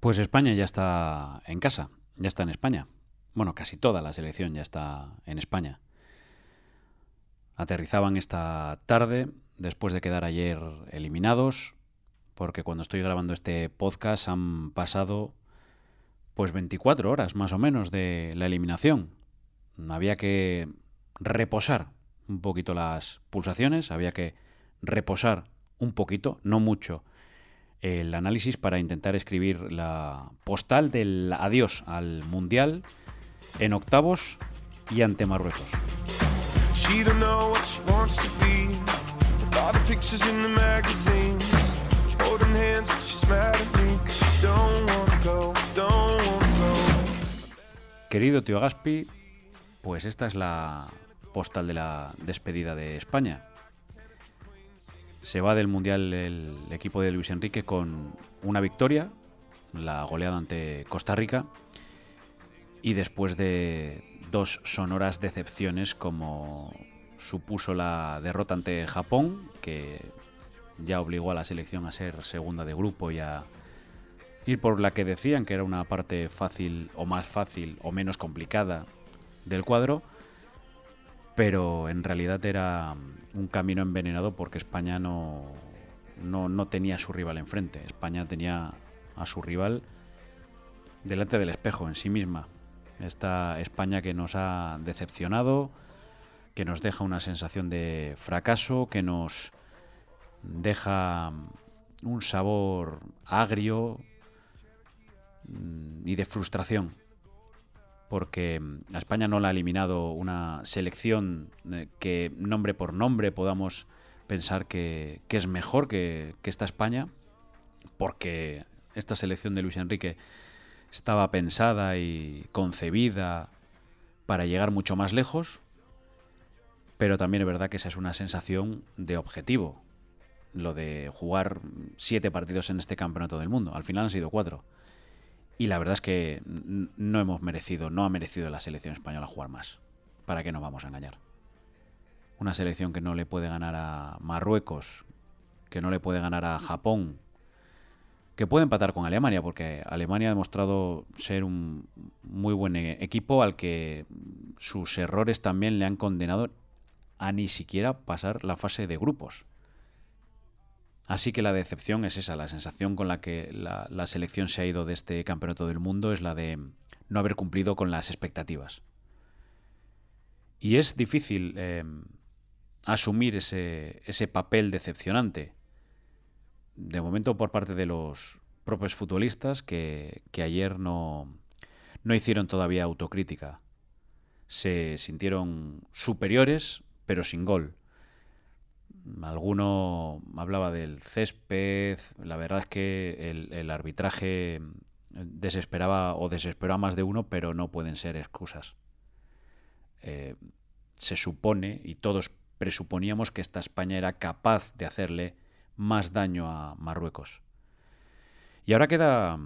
Pues España ya está en casa, ya está en España. Bueno, casi toda la selección ya está en España. Aterrizaban esta tarde después de quedar ayer eliminados, porque cuando estoy grabando este podcast han pasado pues 24 horas más o menos de la eliminación. Había que reposar un poquito las pulsaciones, había que reposar un poquito, no mucho, el análisis para intentar escribir la postal del adiós al Mundial en octavos y ante Marruecos. Querido tío Gaspi, pues esta es la postal de la despedida de España. Se va del Mundial el equipo de Luis Enrique con una victoria, la goleada ante Costa Rica, y después de dos sonoras decepciones como supuso la derrota ante Japón, que ya obligó a la selección a ser segunda de grupo y a ir por la que decían que era una parte fácil o más fácil o menos complicada del cuadro, pero en realidad era un camino envenenado porque España no, no, tenía a su rival enfrente. España tenía a su rival delante del espejo en sí misma. Esta España que nos ha decepcionado, que nos deja una sensación de fracaso, que nos deja un sabor agrio mm, y de frustración porque mm, a España no la ha eliminado una selección eh, que nombre por nombre podamos pensar que, es mejor que, esta España, porque esta selección de Luis Enrique estaba pensada y concebida para llegar mucho más lejos, pero también es verdad que esa es una sensación de objetivo, lo de jugar siete partidos en este campeonato del mundo. Al final han sido cuatro. Y la verdad es que no hemos merecido, no ha merecido la selección española jugar más. ¿Para qué nos vamos a engañar? Una selección que no le puede ganar a Marruecos, que no le puede ganar a Japón, que puede empatar con Alemania, porque Alemania ha demostrado ser un muy buen e-, equipo al que sus errores también le han condenado a ni siquiera pasar la fase de grupos. Así que la decepción es esa, la sensación con la que la, selección se ha ido de este campeonato del mundo es la de no haber cumplido con las expectativas. Y es difícil eh, asumir ese, ese papel decepcionante. De momento por parte de los propios futbolistas que, que ayer no, no hicieron todavía autocrítica. Se sintieron superiores, pero sin gol. Alguno hablaba del césped, la verdad es que el, arbitraje desesperaba o desesperó a más de uno, pero no pueden ser excusas. Eh, se supone, y todos presuponíamos que esta España era capaz de hacerle más daño a Marruecos. Y ahora queda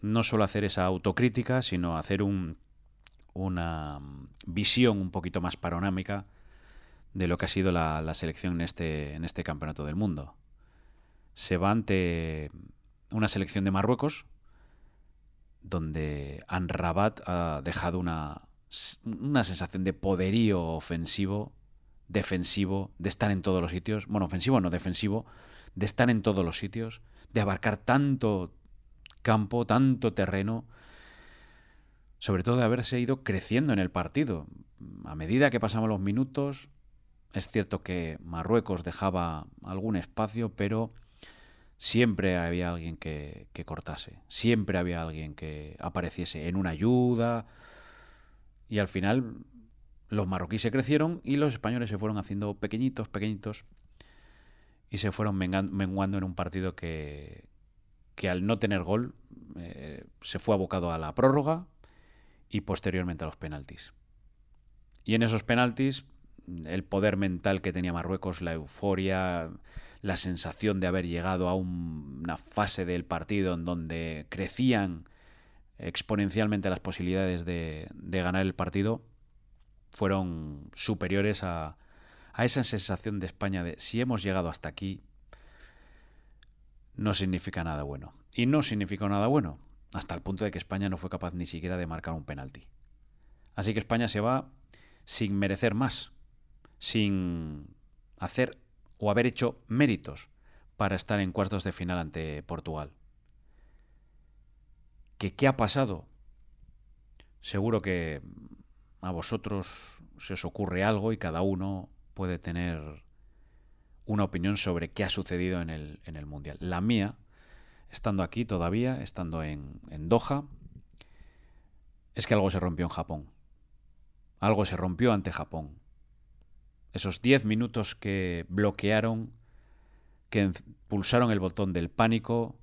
no solo hacer esa autocrítica, sino hacer un, una visión un poquito más panorámica de lo que ha sido la, selección en este, en este campeonato del mundo. Se va ante una selección de Marruecos, donde Anrabat ha dejado una, una sensación de poderío ofensivo, defensivo, de estar en todos los sitios. Bueno, ofensivo no, defensivo, de estar en todos los sitios, de abarcar tanto campo, tanto terreno, sobre todo de haberse ido creciendo en el partido. A medida que pasamos los minutos, es cierto que Marruecos dejaba algún espacio, pero siempre había alguien que, cortase, siempre había alguien que apareciese en una ayuda. Y al final los marroquíes se crecieron y los españoles se fueron haciendo pequeñitos, pequeñitos y se fueron menguando en un partido que, que al no tener gol eh, se fue abocado a la prórroga y posteriormente a los penaltis. Y en esos penaltis el poder mental que tenía Marruecos, la euforia, la sensación de haber llegado a una fase del partido en donde crecían exponencialmente las posibilidades de, ganar el partido, fueron superiores a, esa sensación de España de si hemos llegado hasta aquí, no significa nada bueno. Y no significó nada bueno, hasta el punto de que España no fue capaz ni siquiera de marcar un penalti. Así que España se va sin merecer más, sin hacer o haber hecho méritos para estar en cuartos de final ante Portugal. ¿Que qué ha pasado? Seguro que a vosotros se os ocurre algo y cada uno puede tener una opinión sobre qué ha sucedido en el, Mundial. La mía, estando aquí todavía, estando en, en Doha, es que algo se rompió en Japón. Algo se rompió ante Japón. Esos 10 minutos que bloquearon, que pulsaron el botón del pánico,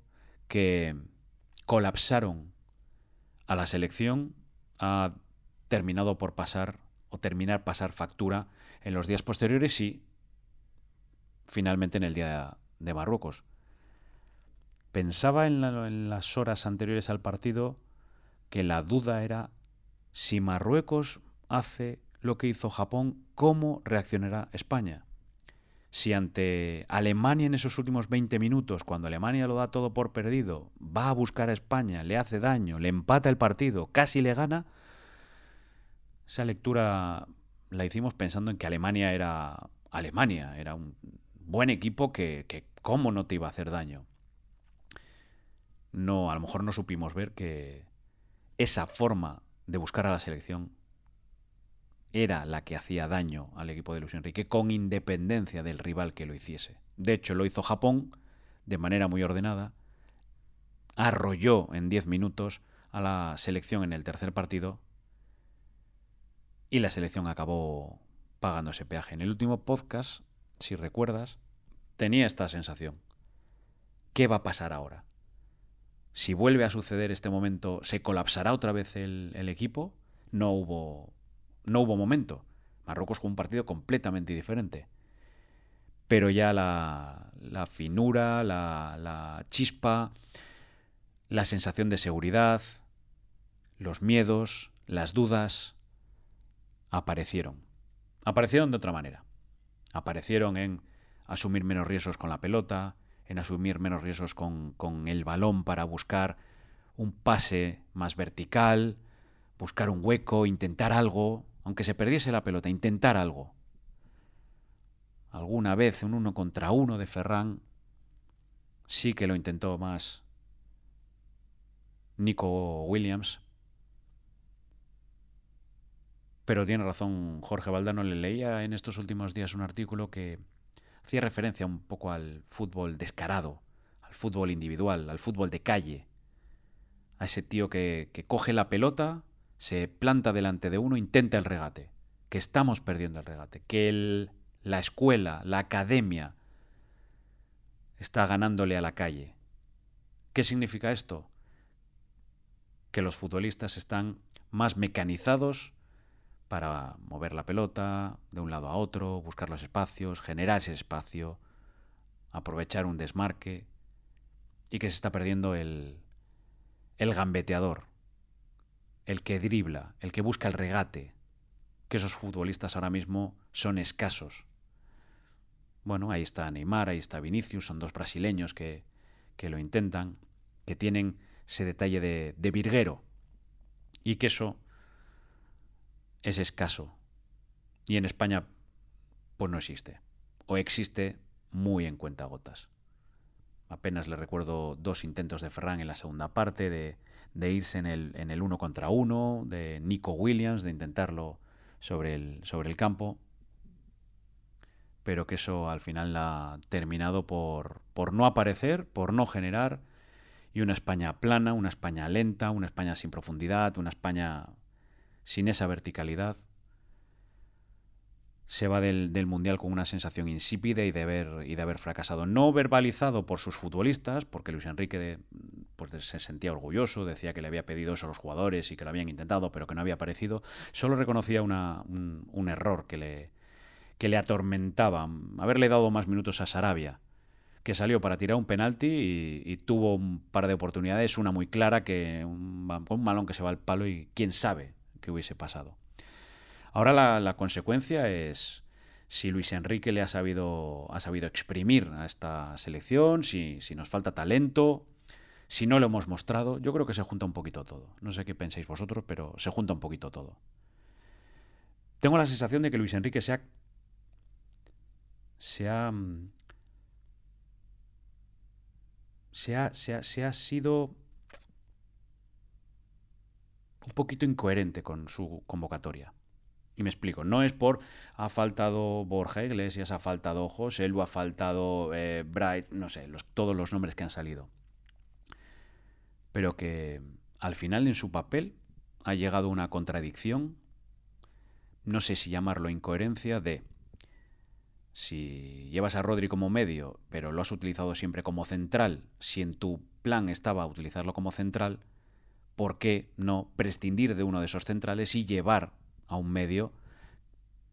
que colapsaron a la selección, ha terminado por pasar o terminar pasar factura en los días posteriores y finalmente en el día de Marruecos. Pensaba en, en, las horas anteriores al partido que la duda era si Marruecos hace lo que hizo Japón, ¿cómo reaccionará España? Si ante Alemania en esos últimos 20 minutos, cuando Alemania lo da todo por perdido, va a buscar a España, le hace daño, le empata el partido, casi le gana, esa lectura la hicimos pensando en que Alemania era Alemania, era un buen equipo que, cómo no te iba a hacer daño. No, a lo mejor no supimos ver que esa forma de buscar a la selección era la que hacía daño al equipo de Luis Enrique, con independencia del rival que lo hiciese. De hecho, lo hizo Japón de manera muy ordenada, arrolló en 10 minutos a la selección en el tercer partido y la selección acabó pagando ese peaje. En el último podcast, si recuerdas, tenía esta sensación. ¿Qué va a pasar ahora? Si vuelve a suceder este momento, ¿se colapsará otra vez el, el equipo? No hubo, no hubo momento. Marruecos con un partido completamente diferente. Pero ya la, la finura, la, la chispa, la sensación de seguridad, los miedos, las dudas, aparecieron. Aparecieron de otra manera. Aparecieron en asumir menos riesgos con la pelota, en asumir menos riesgos con, con el balón para buscar un pase más vertical, buscar un hueco, intentar algo, aunque se perdiese la pelota, intentar algo. Alguna vez un uno contra uno de Ferran sí que lo intentó más Nico Williams, pero tiene razón Jorge Valdano, le leía en estos últimos días un artículo que hacía referencia un poco al fútbol descarado, al fútbol individual, al fútbol de calle, a ese tío que, que coge la pelota, se planta delante de uno, intenta el regate, que estamos perdiendo el regate, que el, la escuela, la academia está ganándole a la calle. ¿Qué significa esto? Que los futbolistas están más mecanizados, para mover la pelota de un lado a otro, buscar los espacios, generar ese espacio, aprovechar un desmarque y que se está perdiendo el, el gambeteador, el que dribla, el que busca el regate, que esos futbolistas ahora mismo son escasos. Bueno, ahí está Neymar, ahí está Vinicius, son dos brasileños que, que lo intentan, que tienen ese detalle de, virguero y que eso es escaso. Y en España, pues no existe. O existe muy en cuentagotas. Apenas le recuerdo dos intentos de Ferran en la segunda parte, de, de irse en el, en el uno contra uno, de Nico Williams, de intentarlo sobre el, sobre el campo. Pero que eso al final ha terminado por, por no aparecer, por no generar. Y una España plana, una España lenta, una España sin profundidad, una España sin esa verticalidad, se va del, del, Mundial con una sensación insípida y de, haber, y de haber fracasado. No verbalizado por sus futbolistas, porque Luis Enrique pues se sentía orgulloso, decía que le había pedido eso a los jugadores y que lo habían intentado, pero que no había aparecido. Solo reconocía una, un, error que le, que le atormentaba, haberle dado más minutos a Sarabia, que salió para tirar un penalti y, tuvo un par de oportunidades, una muy clara, que un, un balón que se va al palo y quién sabe que hubiese pasado. Ahora la, consecuencia es si Luis Enrique le ha sabido, ha sabido exprimir a esta selección, si, si nos falta talento, si no lo hemos mostrado, yo creo que se junta un poquito todo. No sé qué pensáis vosotros, pero se junta un poquito todo. Tengo la sensación de que Luis Enrique se ha. se ha, se ha, sido un poquito incoherente con su convocatoria. Y me explico, no es por ha faltado Borja Iglesias, ha faltado José Lu, ha faltado eh, Bright, no sé, todos los nombres que han salido. Pero que al final en su papel ha llegado una contradicción, no sé si llamarlo incoherencia, de si llevas a Rodri como medio, pero lo has utilizado siempre como central, si en tu plan estaba utilizarlo como central, ¿por qué no prescindir de uno de esos centrales y llevar a un medio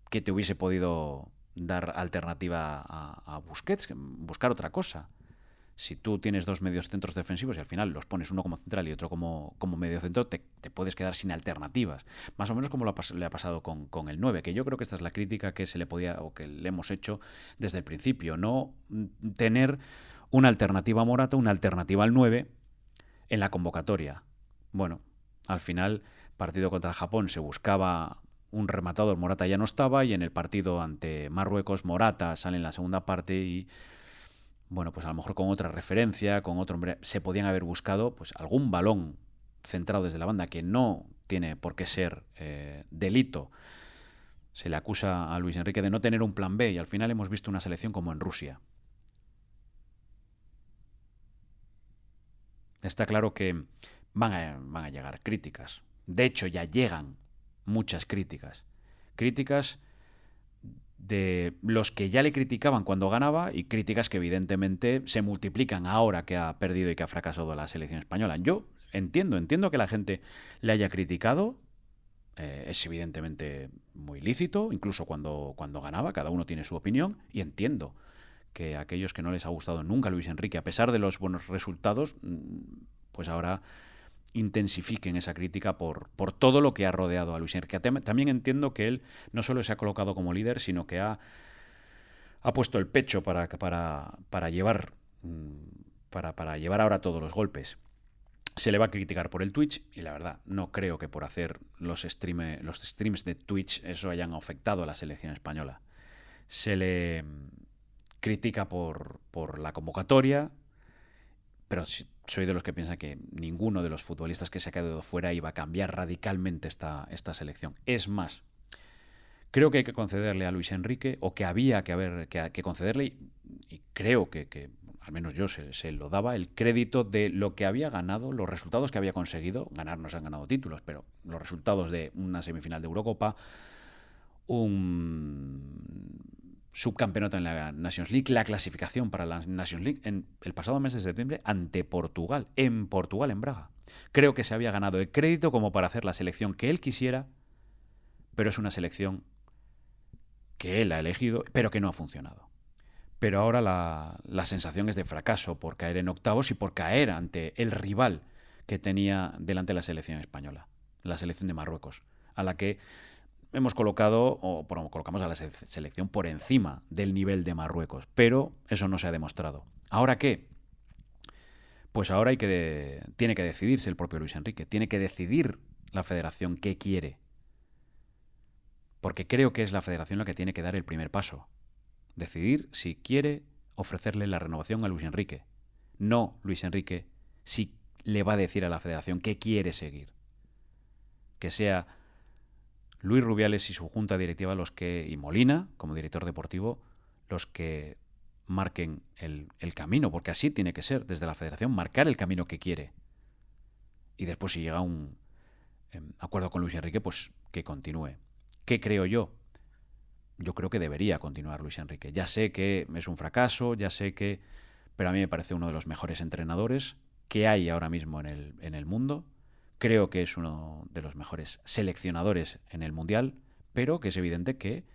que te hubiese podido dar alternativa a, Busquets, buscar otra cosa? si tú tienes dos medios centros defensivos y al final los pones uno como central y otro como, como medio centro, te, puedes quedar sin alternativas. Más o menos como le ha pasado con, con, el 9, que yo creo que esta es la crítica que se le podía o que le hemos hecho desde el principio. No tener una alternativa a Morata, una alternativa al 9 en la convocatoria. Bueno, al final, partido contra Japón se buscaba un rematador, Morata ya no estaba, y en el partido ante Marruecos, Morata sale en la segunda parte y bueno, pues a lo mejor con otra referencia, con otro hombre, se podían haber buscado pues algún balón centrado desde la banda que no tiene por qué ser eh, delito. Se le acusa a Luis Enrique de no tener un plan B y al final hemos visto una selección como en Rusia. Está claro que van a, van a llegar críticas. De hecho, ya llegan muchas críticas. Críticas de los que ya le criticaban cuando ganaba y críticas que evidentemente se multiplican ahora que ha perdido y que ha fracasado la selección española. Yo entiendo, entiendo que la gente le haya criticado, eh, es evidentemente muy lícito, incluso cuando, cuando ganaba, cada uno tiene su opinión, y entiendo que aquellos que no les ha gustado nunca Luis Enrique, a pesar de los buenos resultados, mm, pues ahora intensifiquen esa crítica por, por todo lo que ha rodeado a Luis Enrique. También entiendo que él no solo se ha colocado como líder, sino que ha, ha puesto el pecho para, para, para llevar mm, para, para, llevar ahora todos los golpes. Se le va a criticar por el Twitch y la verdad no creo que por hacer los, los streams de Twitch eso hayan afectado a la selección española. Se le mm, critica por, por la convocatoria, pero soy de los que piensan que ninguno de los futbolistas que se ha quedado fuera iba a cambiar radicalmente esta, esta selección. Es más, creo que hay que concederle a Luis Enrique, o que había que, haber, que, concederle, y, creo que, al menos yo se, lo daba, el crédito de lo que había ganado, los resultados que había conseguido. Ganar no se han ganado títulos, pero los resultados de una semifinal de Eurocopa, un subcampeonato en la Nations League, la clasificación para la Nations League en el pasado mes de septiembre ante Portugal, en Portugal, en Braga. Creo que se había ganado el crédito como para hacer la selección que él quisiera, pero es una selección que él ha elegido, pero que no ha funcionado. Pero ahora la, la sensación es de fracaso por caer en octavos y por caer ante el rival que tenía delante la selección española, la selección de Marruecos, a la que hemos colocado o colocamos a la selección por encima del nivel de Marruecos, pero eso no se ha demostrado. ¿Ahora qué? Pues ahora hay que tiene que decidirse el propio Luis Enrique, tiene que decidir la federación qué quiere. Porque creo que es la federación la que tiene que dar el primer paso. Decidir si quiere ofrecerle la renovación a Luis Enrique. No Luis Enrique si le va a decir a la federación qué quiere seguir. Que sea Luis Rubiales y su junta directiva los que, y Molina, como director deportivo, los que marquen el, camino, porque así tiene que ser, desde la federación, marcar el camino que quiere. Y después si llega un em, acuerdo con Luis Enrique, pues que continúe. ¿Qué creo yo? Yo creo que debería continuar Luis Enrique. Ya sé que es un fracaso, ya sé que... Pero a mí me parece uno de los mejores entrenadores que hay ahora mismo en el, en el mundo. Creo que es uno de los mejores seleccionadores en el Mundial, pero que es evidente que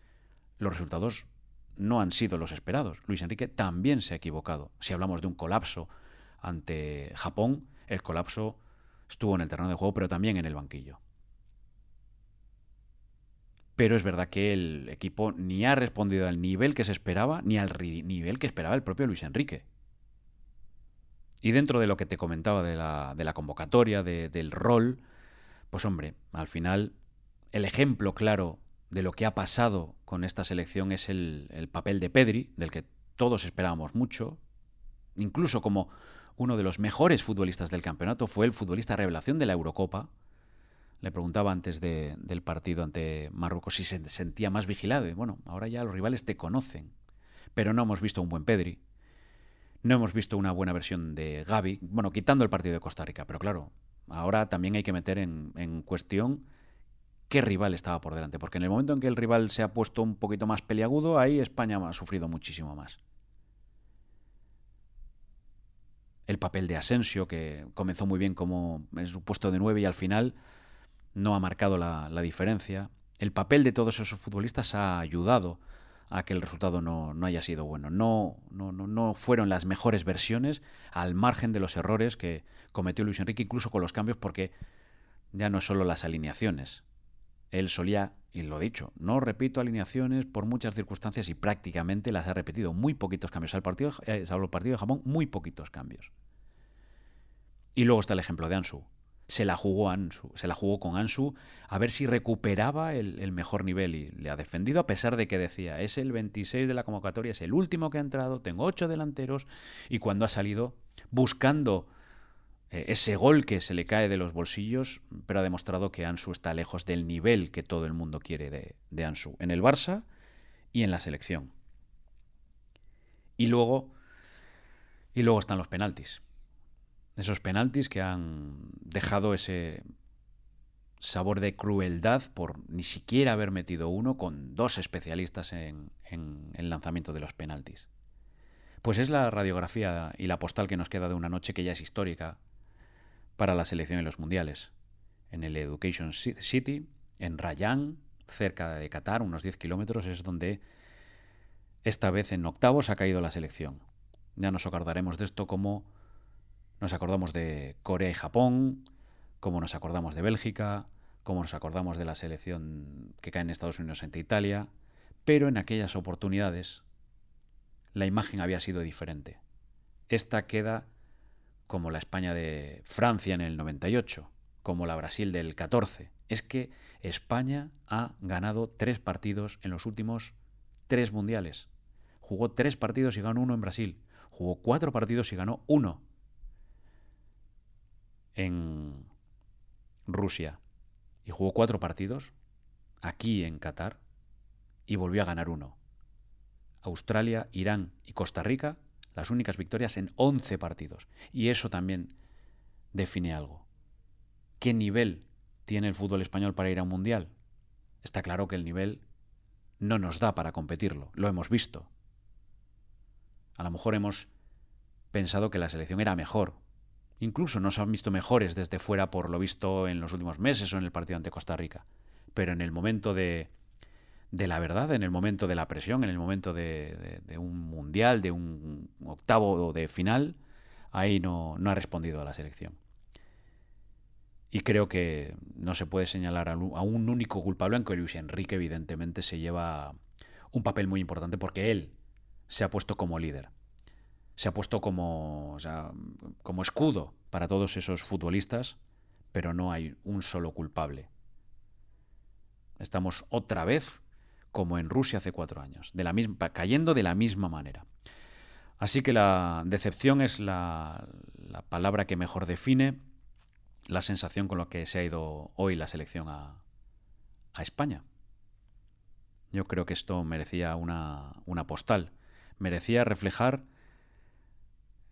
los resultados no han sido los esperados. Luis Enrique también se ha equivocado. Si hablamos de un colapso ante Japón, el colapso estuvo en el terreno de juego, pero también en el banquillo. Pero es verdad que el equipo ni ha respondido al nivel que se esperaba, ni al nivel que esperaba el propio Luis Enrique. Y dentro de lo que te comentaba de la, de la convocatoria, del rol, pues hombre, al final el ejemplo claro de lo que ha pasado con esta selección es el, el papel de Pedri, del que todos esperábamos mucho, incluso como uno de los mejores futbolistas del campeonato, fue el futbolista revelación de la Eurocopa. Le preguntaba antes del partido ante Marruecos si se sentía más vigilado. Bueno, ahora ya los rivales te conocen, pero no hemos visto un buen Pedri. No hemos visto una buena versión de Gaby, bueno, quitando el partido de Costa Rica, pero claro, ahora también hay que meter en, cuestión qué rival estaba por delante, porque en el momento en que el rival se ha puesto un poquito más peliagudo, ahí España ha sufrido muchísimo más. El papel de Asensio, que comenzó muy bien como en su puesto de nueve y al final no ha marcado la, diferencia. El papel de todos esos futbolistas ha ayudado a que el resultado no, haya sido bueno. No, no, no, no, fueron las mejores versiones al margen de los errores que cometió Luis Enrique, incluso con los cambios, porque ya no solo las alineaciones, él solía, y lo dicho, no repito alineaciones por muchas circunstancias y prácticamente las ha repetido. Muy poquitos cambios. Al partido, eh, salvo el partido de Japón, muy poquitos cambios. Y luego está el ejemplo de Ansu. Se la jugó se la jugó con Ansu a ver si recuperaba el, el, mejor nivel y le ha defendido a pesar de que decía, es el 26 de la convocatoria, es el último que ha entrado, tengo ocho delanteros y cuando ha salido buscando eh, ese gol que se le cae de los bolsillos, pero ha demostrado que Ansu está lejos del nivel que todo el mundo quiere de, de Ansu, en el Barça y en la selección. Y luego, y luego están los penaltis. Esos penaltis que han dejado ese sabor de crueldad por ni siquiera haber metido uno con dos especialistas en, el lanzamiento de los penaltis. Pues es la radiografía y la postal que nos queda de una noche que ya es histórica para la selección en los mundiales. En el Education City, en Rayán, cerca de Qatar, unos 10 kilómetros, es donde esta vez en octavos ha caído la selección. Ya nos acordaremos de esto como nos acordamos de Corea y Japón, como nos acordamos de Bélgica, como nos acordamos de la selección que cae en Estados Unidos ante Italia, pero en aquellas oportunidades la imagen había sido diferente. Esta queda como la España de Francia en el 98, como la Brasil del 14. Es que España ha ganado tres partidos en los últimos tres mundiales. Jugó tres partidos y ganó uno en Brasil. Jugó cuatro partidos y ganó uno en Rusia. Y jugó cuatro partidos aquí en Qatar y volvió a ganar uno. Australia, Irán y Costa Rica las únicas victorias en 11 partidos. Y eso también define algo. ¿Qué nivel tiene el fútbol español para ir a un mundial? Está claro que el nivel no nos da para competirlo, lo hemos visto. A lo mejor hemos pensado que la selección era mejor. Incluso nos han visto mejores desde fuera por lo visto en los últimos meses o en el partido ante Costa Rica. Pero en el momento de la verdad en el momento de la presión, en el momento de, un mundial, de un octavo de final, ahí no, no, ha respondido a la selección. Y creo que no se puede señalar a un único culpable, aunque Luis Enrique evidentemente se lleva un papel muy importante porque él se ha puesto como líder. Se ha puesto como, como escudo para todos esos futbolistas, pero no hay un solo culpable. Estamos otra vez como en Rusia hace cuatro años, de la misma, cayendo de la misma manera. Así que la decepción es la, palabra que mejor define la sensación con la que se ha ido hoy la selección a, España. Yo creo que esto merecía una, una postal, merecía reflejar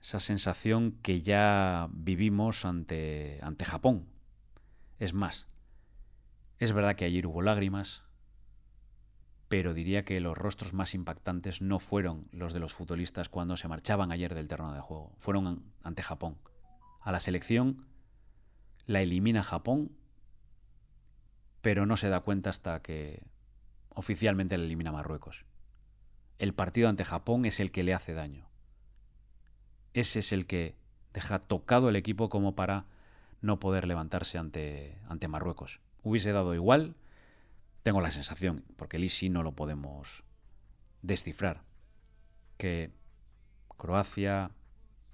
esa sensación que ya vivimos ante, ante Japón. Es más, es verdad que ayer hubo lágrimas, pero diría que los rostros más impactantes no fueron los de los futbolistas cuando se marchaban ayer del terreno de juego, fueron ante Japón. A la selección la elimina Japón, pero no se da cuenta hasta que oficialmente la elimina Marruecos. El partido ante Japón es el que le hace daño. Ese es el que deja tocado el equipo como para no poder levantarse ante, ante Marruecos. Hubiese dado igual tengo la sensación, porque el ISI no lo podemos descifrar, que Croacia,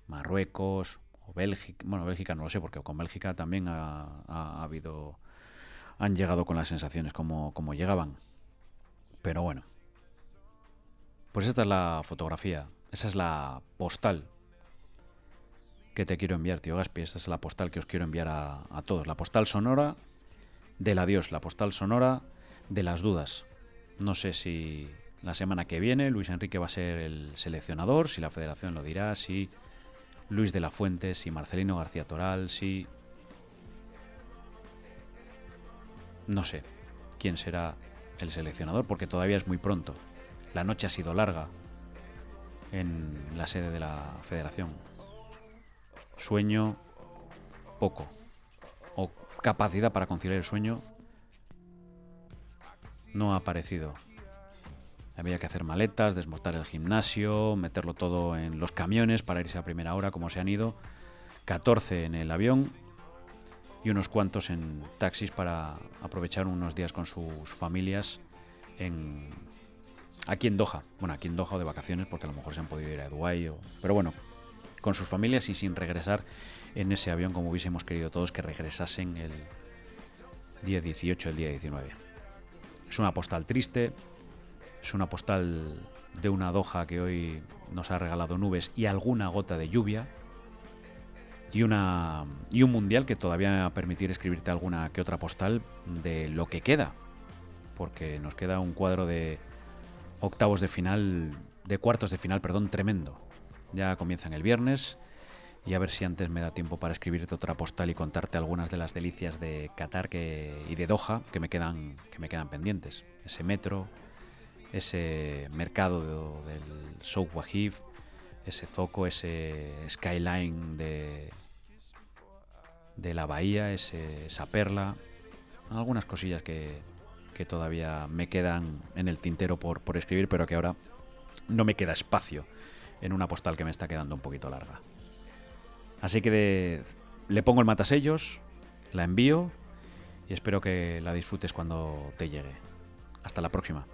Marruecos, o Bélgica, bueno, Bélgica no lo sé, porque con Bélgica también ha, habido, han llegado con las sensaciones como, como llegaban. Pero bueno, pues esta es la fotografía, esa es la postal que te quiero enviar, tío Gaspi. Esta es la postal que os quiero enviar a, a todos. La postal sonora del adiós, la postal sonora de las dudas. No sé si la semana que viene Luis Enrique va a ser el seleccionador, si la federación lo dirá, si Luis de la Fuente, si Marcelino García Toral, si... No sé quién será el seleccionador porque todavía es muy pronto. La noche ha sido larga en la sede de la federación. Sueño poco. O capacidad para conciliar el sueño no ha aparecido. Había que hacer maletas, desmontar el gimnasio, meterlo todo en los camiones para irse a primera hora, como se han ido. 14 en el avión y unos cuantos en taxis para aprovechar unos días con sus familias en, aquí en Doha. Bueno, aquí en Doha o de vacaciones, porque a lo mejor se han podido ir a Dubái. O, pero bueno, con sus familias y sin regresar en ese avión como hubiésemos querido todos que regresasen el día 18, el día 19. Es una postal triste, es una postal de una doja que hoy nos ha regalado nubes y alguna gota de lluvia. Y, una, y un mundial que todavía va a permitir escribirte alguna que otra postal de lo que queda. Porque nos queda un cuadro de octavos de final, de cuartos de final, perdón, tremendo. Ya comienzan el viernes y a ver si antes me da tiempo para escribirte otra postal y contarte algunas de las delicias de Qatar que, y de Doha que me quedan, que me quedan pendientes. Ese metro, ese mercado del Souk Wahib, ese zoco, ese skyline de, de la bahía, esa perla, algunas cosillas que, que, todavía me quedan en el tintero por, por escribir, pero que ahora no me queda espacio en una postal que me está quedando un poquito larga. Así que le pongo el matasellos, la envío y espero que la disfrutes cuando te llegue. Hasta la próxima.